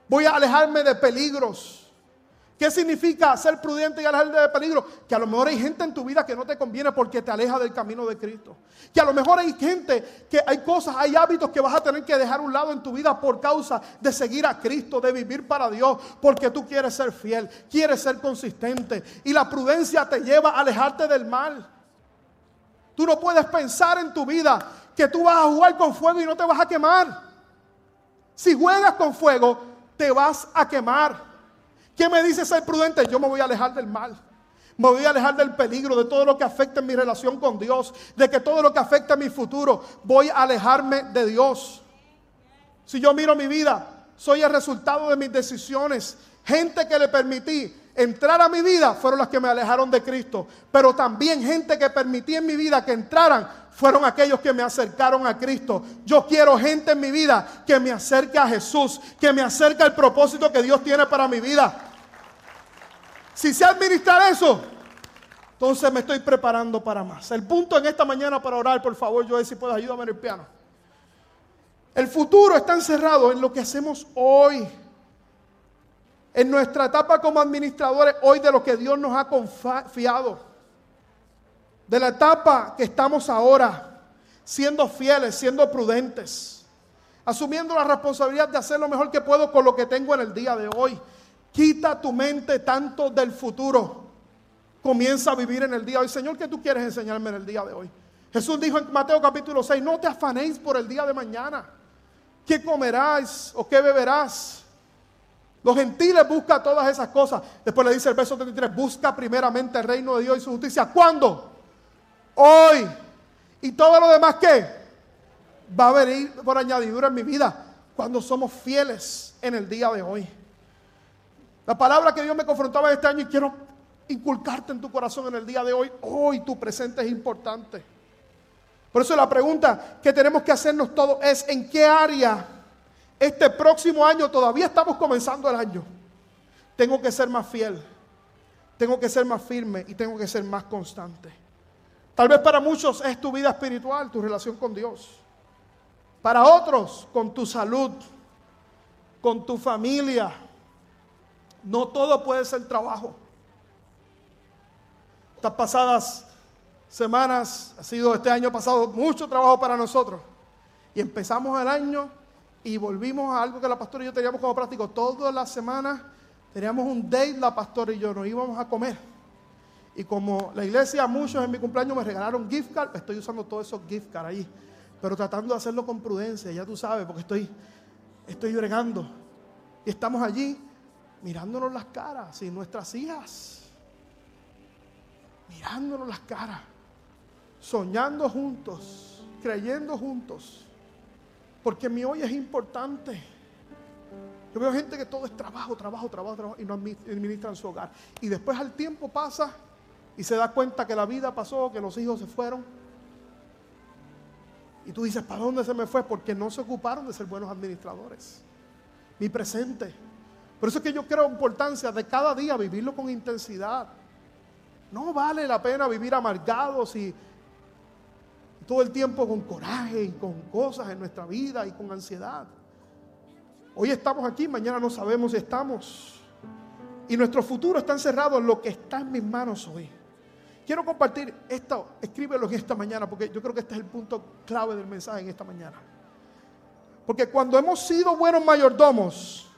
Voy a alejarme de peligros. ¿Qué significa ser prudente y alejarme de peligro? Que a lo mejor hay gente en tu vida que no te conviene porque te aleja del camino de Cristo. Que a lo mejor hay gente que hay cosas, hay hábitos que vas a tener que dejar a un lado en tu vida por causa de seguir a Cristo, de vivir para Dios, porque tú quieres ser fiel, quieres ser consistente. Y la prudencia te lleva a alejarte del mal. Tú no puedes pensar en tu vida que tú vas a jugar con fuego y no te vas a quemar. Si juegas con fuego, te vas a quemar. ¿Qué me dice ser prudente? Yo me voy a alejar del mal. Me voy a alejar del peligro, de todo lo que afecta mi relación con Dios, de que todo lo que afecta mi futuro, voy a alejarme de Dios. Si yo miro mi vida, soy el resultado de mis decisiones. Gente que le permití entrar a mi vida fueron las que me alejaron de Cristo. Pero también gente que permití en mi vida que entraran fueron aquellos que me acercaron a Cristo. Yo quiero gente en mi vida que me acerque a Jesús, que me acerque al propósito que Dios tiene para mi vida. Si sé administrar eso, entonces me estoy preparando para más. El punto en esta mañana para orar, por favor, yo si puedes ayudarme en el piano. El futuro está encerrado en lo que hacemos hoy. En nuestra etapa como administradores hoy de lo que Dios nos ha confiado de la etapa que estamos ahora, siendo fieles, siendo prudentes, asumiendo la responsabilidad de hacer lo mejor que puedo con lo que tengo en el día de hoy. Quita tu mente tanto del futuro. Comienza a vivir en el día de hoy. Señor, ¿qué tú quieres enseñarme en el día de hoy? Jesús dijo en Mateo capítulo 6, no te afanéis por el día de mañana. ¿Qué comerás o qué beberás? Los gentiles buscan todas esas cosas. Después le dice el verso 33, busca primeramente el reino de Dios y su justicia. ¿Cuándo? hoy. Y todo lo demás que va a venir por añadidura en mi vida cuando somos fieles en el día de hoy. La palabra que Dios me confrontaba este año y quiero inculcarte en tu corazón en el día de hoy. Hoy tu presente es importante. Por eso la pregunta que tenemos que hacernos todos es en qué área este próximo año, todavía estamos comenzando el año, tengo que ser más fiel, tengo que ser más firme y tengo que ser más constante. Tal vez para muchos es tu vida espiritual, tu relación con Dios. Para otros, con tu salud, con tu familia. No todo puede ser trabajo. Estas pasadas semanas, ha sido este año pasado mucho trabajo para nosotros. Y empezamos el año y volvimos a algo que la pastora y yo teníamos como práctico. Todas las semanas teníamos un date, la pastora y yo nos íbamos a comer. Y como la iglesia, muchos en mi cumpleaños me regalaron gift card, estoy usando todos esos gift card ahí. Pero tratando de hacerlo con prudencia, ya tú sabes, porque estoy, estoy bregando. Y estamos allí mirándonos las caras, y nuestras hijas. Mirándonos las caras. Soñando juntos, creyendo juntos. Porque mi hoy es importante. Yo veo gente que todo es trabajo, trabajo, trabajo, trabajo y no administran su hogar. Y después al tiempo pasa y se da cuenta que la vida pasó, que los hijos se fueron. Y tú dices, ¿para dónde se me fue? Porque no se ocuparon de ser buenos administradores. Mi presente. Por eso es que yo creo importancia de cada día vivirlo con intensidad. No vale la pena vivir amargados y todo el tiempo con coraje y con cosas en nuestra vida y con ansiedad. Hoy estamos aquí, mañana no sabemos si estamos. Y nuestro futuro está encerrado en lo que está en mis manos hoy. Quiero compartir esto, escríbelo en esta mañana, porque yo creo que este es el punto clave del mensaje en esta mañana. Porque cuando hemos sido buenos mayordomos,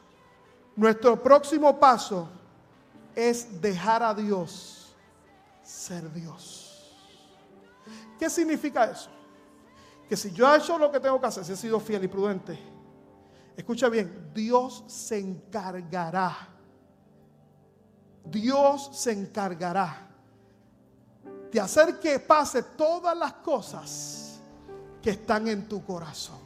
nuestro próximo paso es dejar a Dios ser Dios. ¿Qué significa eso? Que si yo he hecho lo que tengo que hacer, si he sido fiel y prudente, escucha bien, Dios se encargará. Dios se encargará de hacer que pase todas las cosas que están en tu corazón.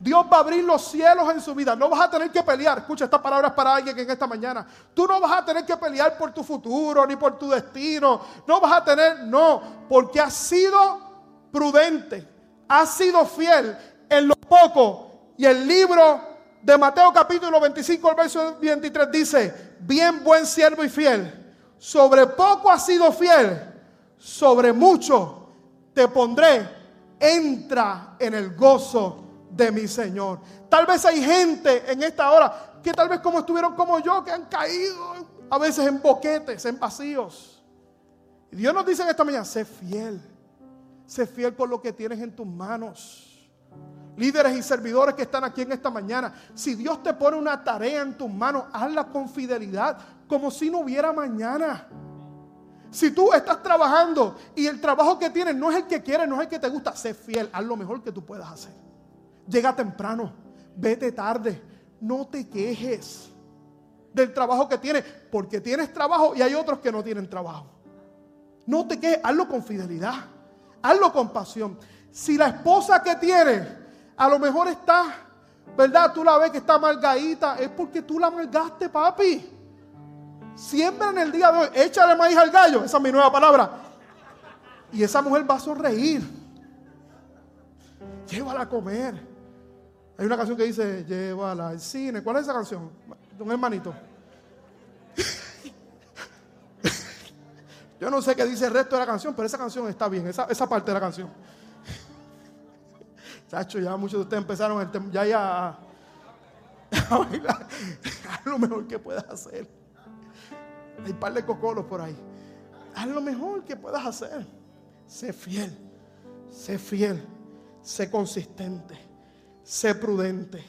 Dios va a abrir los cielos en su vida. No vas a tener que pelear. Escucha estas palabras para alguien en esta mañana. Tú no vas a tener que pelear por tu futuro ni por tu destino. No vas a tener, no, porque has sido prudente. Has sido fiel en lo poco. Y el libro de Mateo capítulo 25, el verso 23 dice, bien buen siervo y fiel. Sobre poco has sido fiel. Sobre mucho te pondré. Entra en el gozo de mi Señor. Tal vez hay gente en esta hora que tal vez como estuvieron como yo, que han caído a veces en boquetes, en vacíos. Y Dios nos dice en esta mañana, sé fiel, sé fiel con lo que tienes en tus manos. Líderes y servidores que están aquí en esta mañana, si Dios te pone una tarea en tus manos, hazla con fidelidad, como si no hubiera mañana. Si tú estás trabajando y el trabajo que tienes no es el que quieres, no es el que te gusta, sé fiel, haz lo mejor que tú puedas hacer. Llega temprano, vete tarde, no te quejes del trabajo que tienes, porque tienes trabajo y hay otros que no tienen trabajo. No te quejes, hazlo con fidelidad, hazlo con pasión. Si la esposa que tienes a lo mejor está, ¿verdad? Tú la ves que está amargadita, es porque tú la amargaste, papi. Siempre en el día de hoy, échale maíz al gallo, esa es mi nueva palabra. Y esa mujer va a sonreír. Llévala a comer. Hay una canción que dice, llévala al cine. ¿Cuál es esa canción? Un hermanito. Yo no sé qué dice el resto de la canción, pero esa canción está bien, esa, parte de la canción. Chacho, ya muchos de ustedes empezaron el ya, ya a, bailar. Haz lo mejor que puedas hacer. Hay un par de cocolos por ahí. Haz lo mejor que puedas hacer. Sé fiel, sé fiel, sé consistente. Sé prudente.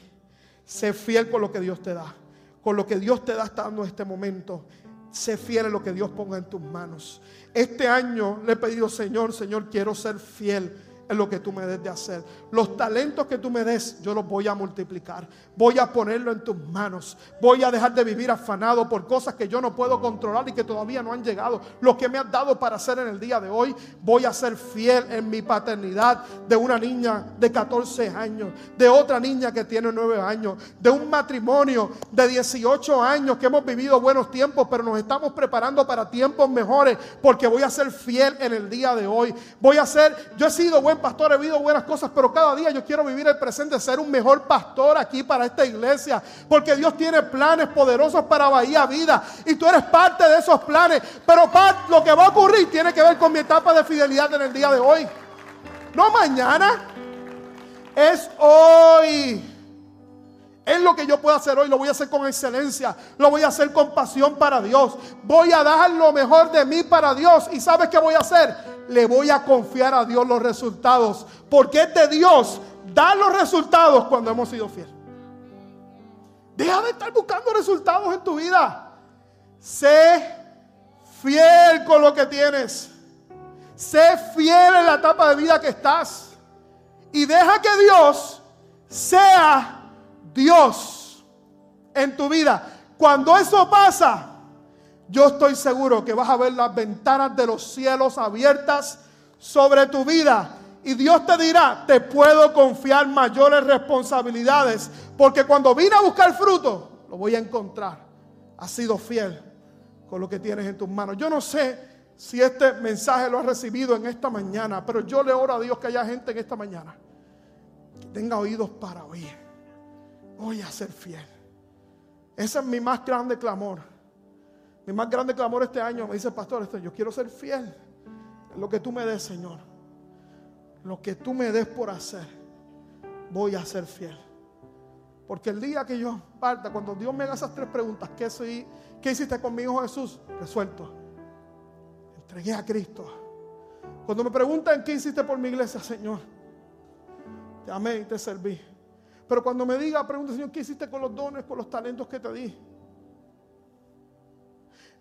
Sé fiel con lo que Dios te da. Con lo que Dios te da estando en este momento. Sé fiel en lo que Dios ponga en tus manos. Este año le he pedido, Señor, Señor, quiero ser fiel lo que tú me des de hacer. Los talentos que tú me des, yo los voy a multiplicar. Voy a ponerlo en tus manos. Voy a dejar de vivir afanado por cosas que yo no puedo controlar y que todavía no han llegado. Lo que me has dado para hacer en el día de hoy, voy a ser fiel en mi paternidad de una niña de 14 años, de otra niña que tiene 9 años, de un matrimonio de 18 años que hemos vivido buenos tiempos, pero nos estamos preparando para tiempos mejores porque voy a ser fiel en el día de hoy. Voy a ser, yo he sido pastor, he vivido buenas cosas, pero cada día yo quiero vivir el presente, ser un mejor pastor aquí para esta iglesia, porque Dios tiene planes poderosos para Bahía Vida y tú eres parte de esos planes, pero lo que va a ocurrir tiene que ver con mi etapa de fidelidad en el día de hoy. No mañana, es hoy. Es lo que yo puedo hacer hoy, lo voy a hacer con excelencia, lo voy a hacer con pasión para Dios. Voy a dar lo mejor de mí para Dios. ¿Y sabes qué voy a hacer? Le voy a confiar a Dios los resultados. Porque es de Dios dar los resultados cuando hemos sido fieles. Deja de estar buscando resultados en tu vida. Sé fiel con lo que tienes. Sé fiel en la etapa de vida que estás. Y deja que Dios sea Dios en tu vida. Cuando eso pasa, yo estoy seguro que vas a ver las ventanas de los cielos abiertas sobre tu vida. Y Dios te dirá, te puedo confiar mayores responsabilidades, porque cuando vine a buscar fruto, lo voy a encontrar. Has sido fiel con lo que tienes en tus manos. Yo no sé si este mensaje lo has recibido en esta mañana, pero yo le oro a Dios que haya gente en esta mañana que tenga oídos para oír voy a ser fiel. Ese es mi más grande clamor. Mi más grande clamor este año me dice pastor, este, yo quiero ser fiel en lo que tú me des, Señor. Lo que tú me des por hacer, voy a ser fiel. Porque el día que yo parta, cuando Dios me haga esas tres preguntas, ¿qué, soy, qué hiciste conmigo Jesús? Resuelto. Entregué a Cristo. Cuando me preguntan qué hiciste por mi iglesia, Señor, te amé y te serví. Pero cuando me diga, pregunta, Señor, ¿qué hiciste con los dones, con los talentos que te di?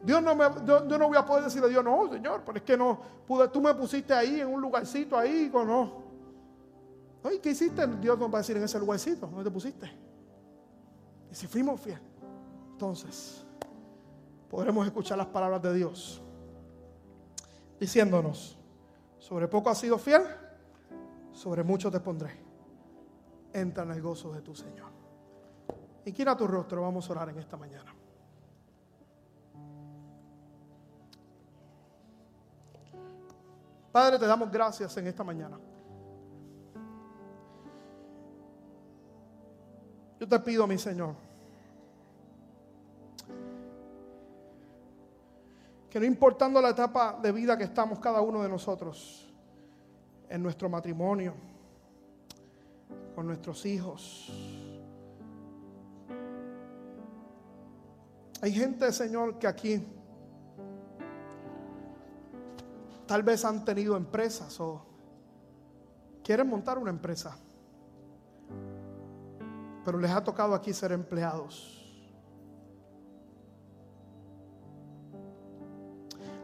Dios no me, yo, no voy a poder decirle a Dios, no, Señor, pero es que no, pude, tú me pusiste ahí en un lugarcito ahí, con no. Oye, ¿qué hiciste? Dios nos va a decir en ese lugarcito, ¿dónde te pusiste? Y si fuimos fieles, entonces podremos escuchar las palabras de Dios diciéndonos, sobre poco has sido fiel, sobre mucho te pondré. Entra en el gozo de tu Señor. Inquina tu rostro, vamos a orar en esta mañana. Padre, te damos gracias en esta mañana. Yo te pido, mi Señor, que no importando la etapa de vida que estamos cada uno de nosotros, en nuestro matrimonio, con nuestros hijos, hay gente, Señor, que aquí tal vez han tenido empresas o quieren montar una empresa, pero les ha tocado aquí ser empleados.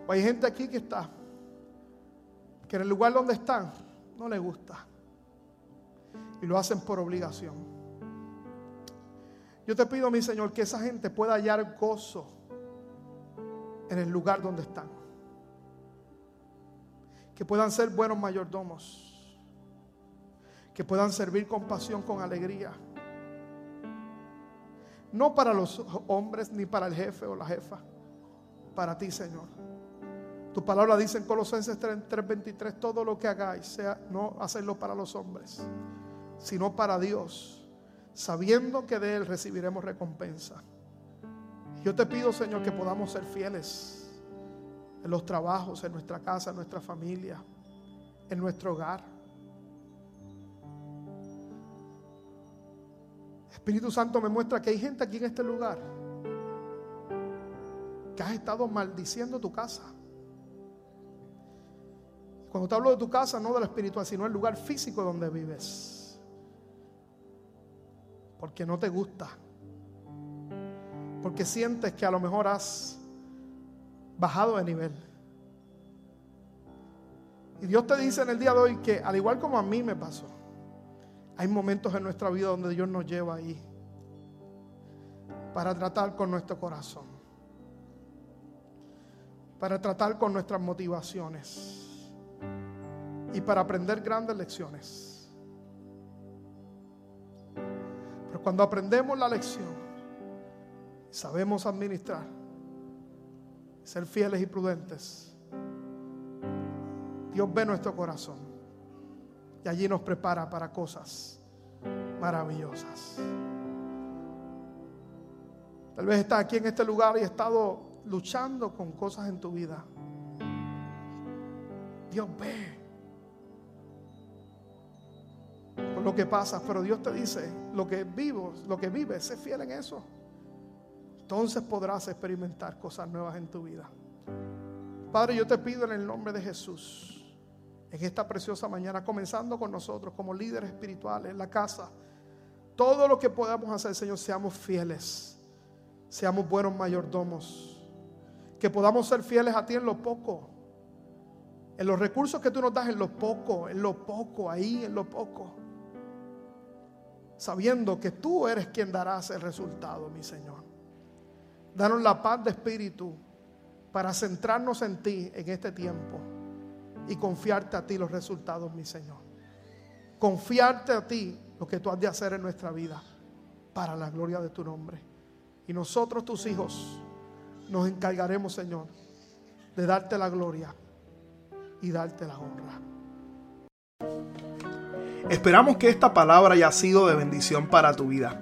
O hay gente aquí que está, que en el lugar donde están no les gusta y lo hacen por obligación. Yo te pido, mi Señor, que esa gente pueda hallar gozo en el lugar donde están que puedan ser buenos mayordomos, que puedan servir con pasión, con alegría. No para los hombres ni para el jefe o la jefa, para ti, Señor. Tu palabra dice en Colosenses 3:23, todo lo que hagáis, sea no hacerlo para los hombres, sino para Dios, sabiendo que de Él recibiremos recompensa. Yo te pido, Señor, que podamos ser fieles en los trabajos, en nuestra casa, en nuestra familia, en nuestro hogar. Espíritu Santo me muestra que hay gente aquí en este lugar que has estado maldiciendo tu casa. Cuando te hablo de tu casa, no de lo espiritual, sino el lugar físico donde vives. Porque no te gusta. Porque sientes que a lo mejor has bajado de nivel. Y Dios te dice en el día de hoy que al igual como a mí me pasó, hay momentos en nuestra vida donde Dios nos lleva ahí para tratar con nuestro corazón, para tratar con nuestras motivaciones y para aprender grandes lecciones. Pero cuando aprendemos la lección, sabemos administrar, ser fieles y prudentes, Dios ve nuestro corazón y allí nos prepara para cosas maravillosas. Tal vez estás aquí en este lugar y has estado luchando con cosas en tu vida. Dios ve por lo que pasa, pero Dios te dice, lo que vivo, lo que vives, sé fiel en eso entonces podrás experimentar cosas nuevas en tu vida. Padre, yo te pido en el nombre de Jesús, en esta preciosa mañana, comenzando con nosotros como líderes espirituales en la casa, todo lo que podamos hacer, Señor, seamos fieles, seamos buenos mayordomos, que podamos ser fieles a ti en lo poco, en los recursos que tú nos das, en lo poco, en lo poco, ahí, en lo poco, sabiendo que tú eres quien darás el resultado, mi Señor. Danos la paz de espíritu para centrarnos en ti en este tiempo y confiarte a ti los resultados, mi Señor. Confiarte a ti lo que tú has de hacer en nuestra vida para la gloria de tu nombre. Y nosotros, tus hijos, nos encargaremos, Señor, de darte la gloria y darte la honra. Esperamos que esta palabra haya sido de bendición para tu vida.